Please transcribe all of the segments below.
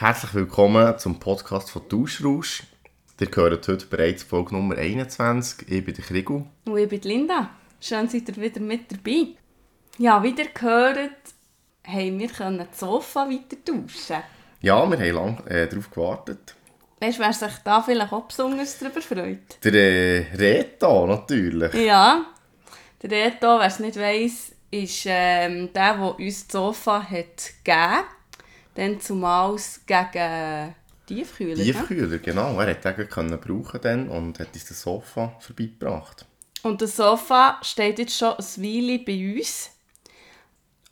Herzlich willkommen zum Podcast von Tauschrausch. Ihr hört heute bereits Folge Nummer 21. Ich bin der Krigu. Und ich bin Linda. Schön, seid ihr wieder mit dabei. Ja, wie ihr gehört, haben wir das Sofa weiter tauschen. Ja, wir haben lange äh, darauf gewartet. Weißt du, wer sich da vielleicht auch besonders darüber freut? Der äh, Reto natürlich. Ja, der Reto, wer es nicht weiss, ist ähm, der, der uns das Sofa hat gegeben Dann zumal gegen Tiefkühler. Tiefkühler, genau. Er hat den können brauchen dann und hat uns das Sofa vorbeigebracht. Und das Sofa steht jetzt schon ein Weile bei uns.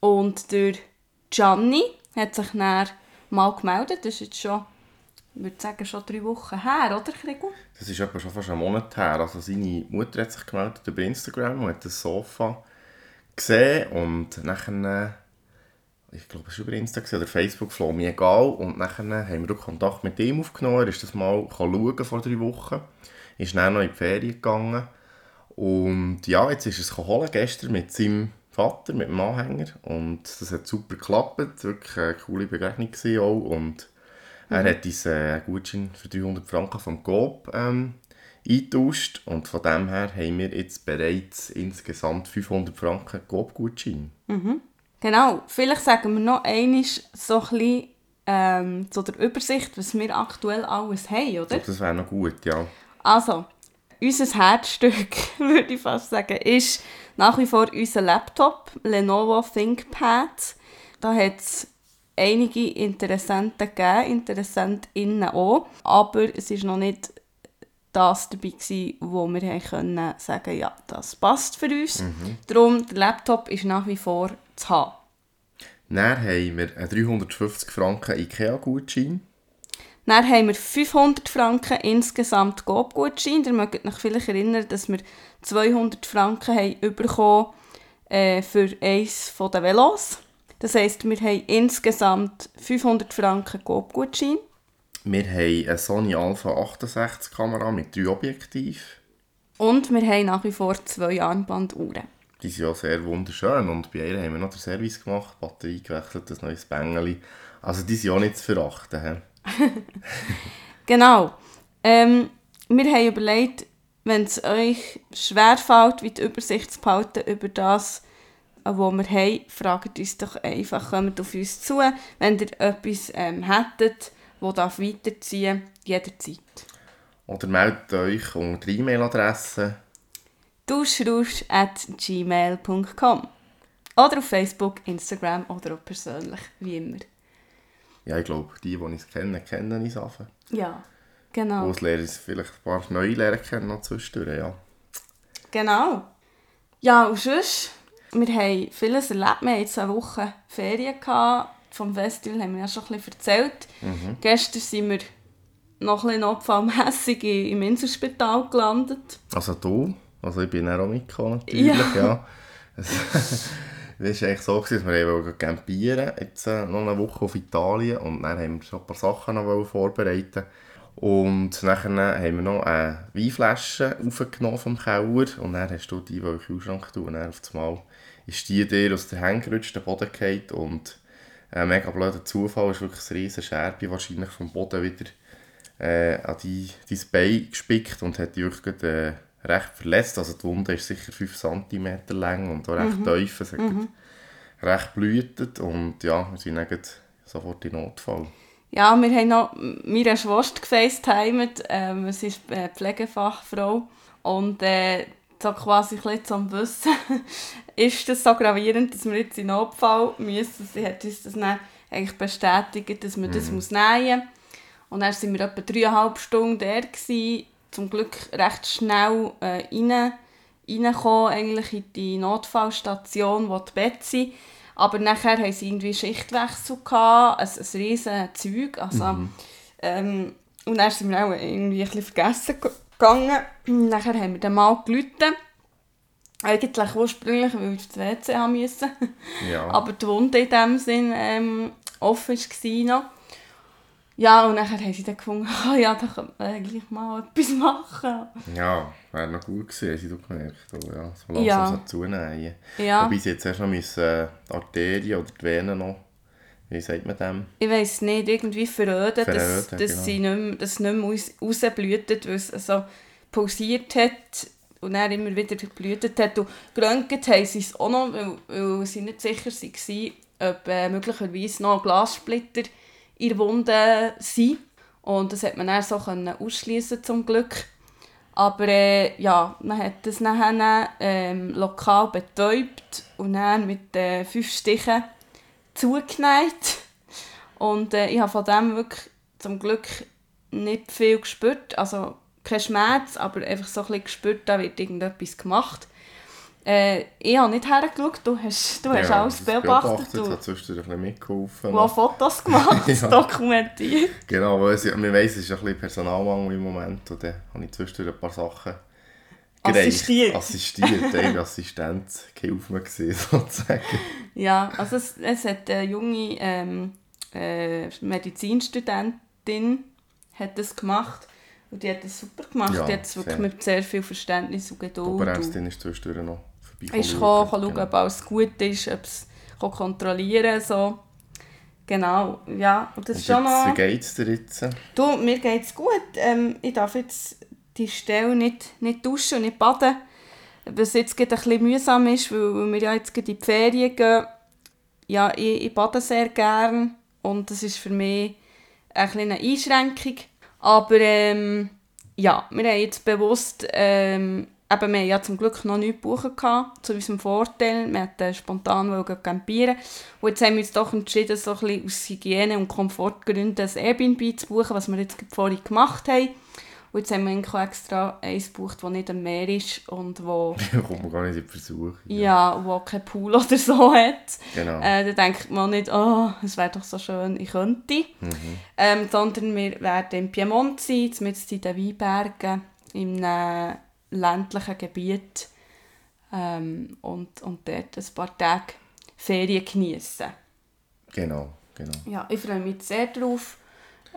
Und der Gianni hat sich dann mal gemeldet. Das ist jetzt schon, ich würde sagen, schon drei Wochen her, oder Krigo? Das ist etwa schon fast einen Monat her. Also seine Mutter hat sich gemeldet über Instagram und hat das Sofa gesehen und nachher, ich glaube, es war über Instagram oder Facebook, floh mir egal. Und nachher haben wir auch Kontakt mit ihm aufgenommen. Er ist das mal schauen vor drei Wochen. Ist dann noch in die Ferien gegangen. Und ja, jetzt ist es holen, gestern mit seinem Vater, mit dem Anhänger. Und das hat super geklappt. Wirklich eine coole Begegnung auch. Und er mhm. hat uns einen Gutschein für 300 Franken vom Coop ähm, eingetauscht. Und von dem her haben wir jetzt bereits insgesamt 500 Franken Coop-Gutschein. Mhm. Genau. Vielleicht sagen wir noch einmal so ein bisschen ähm, zu der Übersicht, was wir aktuell alles haben, oder? Das wäre noch gut, ja. Also, unser Herzstück, würde ich fast sagen, ist nach wie vor unser Laptop, Lenovo ThinkPad. Da hat es einige Interessenten gegeben, Interessentinnen auch, aber es ist noch nicht das dabei gewesen, wo wir können sagen, ja, das passt für uns. Mhm. Darum, der Laptop ist nach wie vor zu haben. Dann haben wir einen 350 Franken IKEA-Gutschein. Dann haben wir 500 Franken insgesamt GoP-Gutschein. Ihr mögt euch vielleicht erinnern, dass wir 200 Franken haben bekommen äh, für eins der Velos. Das heisst, wir haben insgesamt 500 Franken GoP-Gutschein. Wir haben eine Sony Alpha 68 Kamera mit drei Objektiven. Und wir haben nach wie vor zwei Armbanduhren. Die sind ja sehr wunderschön und bei ihr haben wir noch den Service gemacht, Batterie gewechselt, ein neues Bängeli. Also die sind auch nicht zu verachten. genau. Ähm, wir haben überlegt, wenn es euch schwerfällt, wie die Übersicht zu behalten über das, was wir haben, fragt uns doch einfach, kommt auf uns zu, wenn ihr etwas ähm, hättet, das weiterziehen darf, jederzeit. Oder meldet euch unter E-Mail-Adresse duschrusch.gmail.com Oder auf Facebook, Instagram oder auch persönlich, wie immer. Ja, ich glaube, die, die uns kennen, kennen uns einfach. Ja, genau. Es lernen, vielleicht ein paar neue lernen kennen noch zwischendurch, ja. Genau. Ja, und sonst, wir haben vieles erlebt. Wir hatten jetzt eine Woche Ferien gehabt. Vom Festival haben wir ja schon ein bisschen erzählt. Mhm. Gestern sind wir noch ein bisschen notfallmässig im Inselspital gelandet. Also du? Also ich bin auch mitgekommen, natürlich, ja. ja. Es war eigentlich so, dass wir campieren jetzt äh, noch eine Woche auf Italien und dann haben wir schon ein paar Sachen noch vorbereiten und nachher haben wir noch eine Weinflasche aufgenommen vom Keller und dann hast du die, in den Kühlschrank tun und dann auf einmal ist die dir aus der Hand gerutscht, der Boden gefallen und ein mega blöder Zufall ist wirklich eine riesige Scherbe wahrscheinlich vom Boden wieder äh, an die, dein Bein gespickt und hat dich wirklich äh, recht verletzt. Also die Wunde ist sicher 5 cm lang und auch recht mhm. tief. Es hat mhm. recht blühtet und ja, wir sind dann sofort in Notfall. Ja, wir haben noch meine Schwester gefacetimed. Ähm, sie ist äh, Pflegefachfrau und äh, so quasi ein zum Wissen, ist das so gravierend, dass wir jetzt in Notfall müssen. Sie hat uns das dann eigentlich bestätigt, dass man mhm. das muss nähen muss. Und dann waren wir etwa dreieinhalb Stunden da. Gewesen zum Glück recht schnell äh, rein, reingekommen, eigentlich in die Notfallstation, wo die Betsy aber nachher haben sie irgendwie Schichtwechsel gehabt, ein, ein riesen Zeug, also, mhm. ähm, und dann sind wir auch irgendwie ein bisschen vergessen gegangen. nachher haben wir dann mal gelitten. Eigentlich ursprünglich, weil wir aufs WC haben müssen. Ja. Aber die Wunde in dem Sinn ähm, offen war noch. Ja, und dann haben sie dann gefunden, oh ja, da könnte man eigentlich mal etwas machen. Ja, wäre noch gut gewesen, haben sie gemerkt. Oh, ja, so langsam ja. so zunähen. Ja. Wobei sie jetzt erst noch müssen, äh, die Arterien oder die Venen noch wie sagt man dem? Ich weiß nicht, irgendwie verröden, Verröden, dass, dass, genau. sie nicht mehr, dass nicht mehr raus, rausblühtet, weil es so pulsiert hat und dann immer wieder geblutet hat. Und geröntgt haben sie es auch noch, weil, weil sie nicht sicher waren, ob äh, möglicherweise noch Glassplitter in der Wunde sind. Und das hat man dann so können ausschliessen zum Glück. Aber äh, ja, man hat das nachher ähm, lokal betäubt und dann mit äh, fünf Stichen zugenäht. Und äh, ich habe von dem wirklich zum Glück nicht viel gespürt. Also kein Schmerz, aber einfach so ein bisschen gespürt, da wird irgendetwas gemacht. Äh, ich habe nicht hergeschaut, du hast, du hast alles beobachtet. Ich Du habe zwischendurch ein bisschen mitgeholfen. du hast Fotos gemacht, Ja. dokumentiert. Genau, weil es, man weiss, es ist ein bisschen Personalmangel im Moment und dann habe ich zwischendurch ein paar Sachen gereicht. Assistiert. Assistiert, eine Assistenz, Gehilfe mir gewesen, sozusagen. Ja, also es, es hat eine junge ähm, äh, Medizinstudentin hat das gemacht und die hat das super gemacht. Ja, die hat es wirklich sehr. mit sehr viel Verständnis und Die Geduld und Oberärztin ist zwischendurch noch ist gekommen, kann schauen, ob alles gut ist, ob es kann kontrollieren so. Genau, ja. Und das Und ist schon noch... wie geht es dir jetzt? Du, mir geht es gut. Ähm, ich darf jetzt die Stelle nicht, nicht duschen und nicht baden. Was jetzt gerade ein bisschen mühsam ist, weil, wir ja jetzt gerade in die Ferien gehen. Ja, ich, ich bade sehr gern und das ist für mich ein eine Einschränkung. Aber ähm, ja, wir haben jetzt bewusst, ähm, eben, wir ja zum Glück noch nichts gebucht gehabt, zu unserem Vorteil. Wir wollten spontan campieren. Und jetzt haben wir uns doch entschieden, so ein bisschen aus Hygiene- und Komfortgründen ein Airbnb zu buchen, was wir jetzt vorhin gemacht haben. Und jetzt haben wir eigentlich extra eins gebucht, das nicht am Meer ist und wo, kommt man gar nicht in die Versuchung. ja, wo kein Pool oder so hat. Genau. Äh, da denkt man nicht, oh, es wäre doch so schön, ich könnte. Ähm, sondern wir werden im Piemont sein, mit in den Weinbergen, in einem ländlichen Gebiet ähm, und, und dort ein paar Tage Ferien genießen. Genau, genau. Ja, ich freue mich sehr drauf.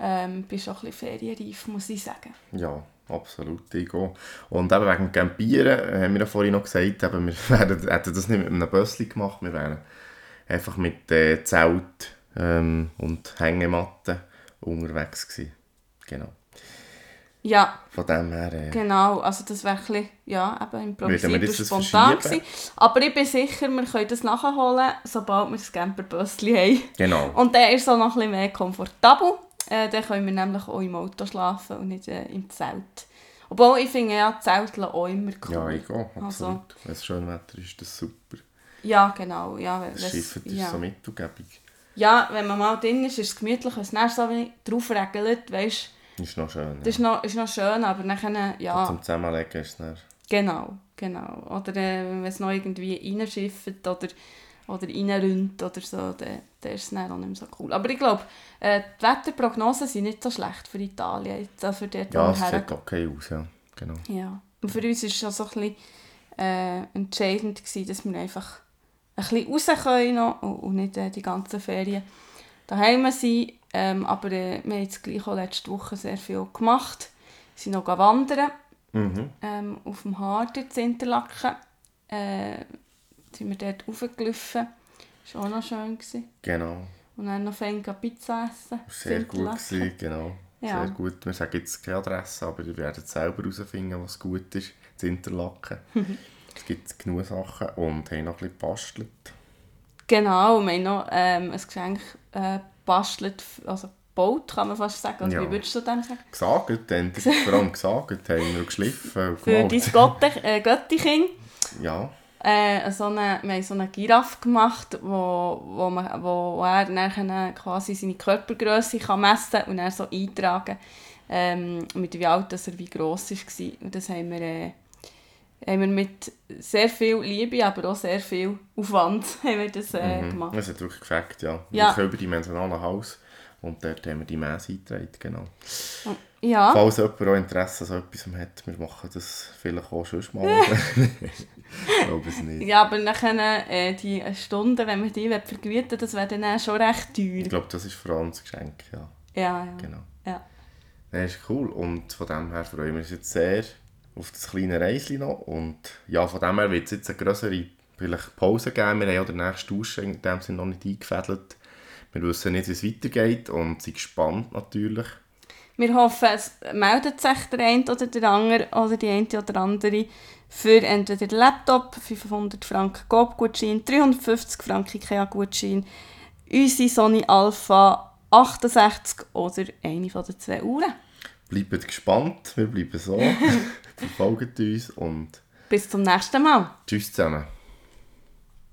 Ähm, bin schon ein bisschen ferienreif, muss ich sagen. Ja, absolut. Gehe. Und eben wegen Campieren äh, haben wir ja vorhin noch gesagt, eben, wir werden, hätten das nicht mit einem Bössli gemacht, wir wären einfach mit äh, Zelt ähm, und Hängematten unterwegs gewesen. Genau. Ja, Von dem her... Äh, genau. Also das wäre ein bisschen, ja, eben improvisiert und spontan gewesen. Aber ich bin sicher, wir können das nachholen, sobald wir das Camperbössli haben. genau. Und der ist so noch ein bisschen mehr komfortabel. Äh, dann können wir nämlich auch im Auto schlafen und nicht äh, im Zelt. Obwohl, ich finde ja Zelteln auch immer cool. Ja, ich gehe, absolut. Also- Wenn es schön Wetter ist, ist das super. Ja, genau. Ja, wenn- Das Schiffen ist ja. so mittelgebig. ja, wenn man mal drin ist, ist es gemütlich. Wenn es dann so drauf regelt, weißt Ist noch schön. das ist noch, ist noch schön, aber dann, ja. Zum Zusammenlegen ist es dann... genau, genau. Oder äh, wenn es noch irgendwie reinschifft oder, oder reinrührt oder so, dann, dann ist es dann auch nicht mehr so cool. Aber ich glaube, äh, die Wetterprognosen sind nicht so schlecht für Italien, äh, für dort, Ja, es sieht okay aus, ja. Genau. Ja. Und für uns war es schon so ein bisschen äh, entscheidend, gewesen, dass wir einfach ein bisschen raus können und, und nicht äh, die ganzen Ferien daheim sind. Ähm, aber äh, wir haben jetzt gleich auch letzte Woche sehr viel gemacht. Wir sind noch wandern Mhm. ähm, auf dem Harder in Interlaken. Äh, sind wir dort raufgelaufen. Das war auch noch schön. Gewesen. Genau. Und dann noch fein Pizza essen. Sehr gut gewesen, genau. Ja. Sehr gut. Wir sagen jetzt keine Adresse, aber ihr werdet selber herausfinden, was gut ist. zu Interlaken. es gibt genug Sachen und haben noch ein bisschen gebastelt. Genau, wir haben noch ähm, ein Geschenk äh, bastelt, also gebaut, kann man fast sagen. Oder Ja. wie würdest du dem sagen? Gesagt, dann, vor allem gesagt, haben wir geschliffen Für dein Gotte, äh, Göttikind. Ja, Äh, so eine, wir haben so eine Giraffe gemacht, wo, wo, man, wo er dann quasi seine Körpergröße kann messen kann und dann so eintragen ähm, mit wie alt dass er wie gross war. Und das haben wir, äh, haben wir mit sehr viel Liebe, aber auch sehr viel Aufwand haben wir das, äh, mhm. gemacht. es hat wirklich gefällt, ja. Ja. Wirklich überdimensionales Haus. Und dort haben wir die Messe eingetragen, genau. Ja. Falls jemand auch Interesse an so etwas hat, wir machen das vielleicht auch schon mal. ich glaube es nicht. Ja, aber nachher, äh, die Stunden, wenn wir die vergüten das wäre dann auch schon recht Ich teuer. glaube, das ist vor allem das Geschenk, ja. Ja, ja. Genau. ja. Das ist cool und von dem her freuen wir uns jetzt sehr auf das kleine Reisli noch und ja, von dem her wird es jetzt eine größere vielleicht Pause geben. Wir haben ja den nächsten Tausch in dem Sinne noch nicht eingefädelt Wir wissen nicht, wie es weitergeht und sind gespannt natürlich. Wir hoffen, es meldet sich der eine oder der andere oder die eine oder andere für entweder den Laptop, 500 Franken GoP-Gutschein, 350 Franken IKEA-Gutschein, unsere Sony Alpha 68 oder eine von den zwei Uhren. Bleibt gespannt, wir bleiben so. Verfolgt uns und Bis zum nächsten Mal. tschüss zusammen.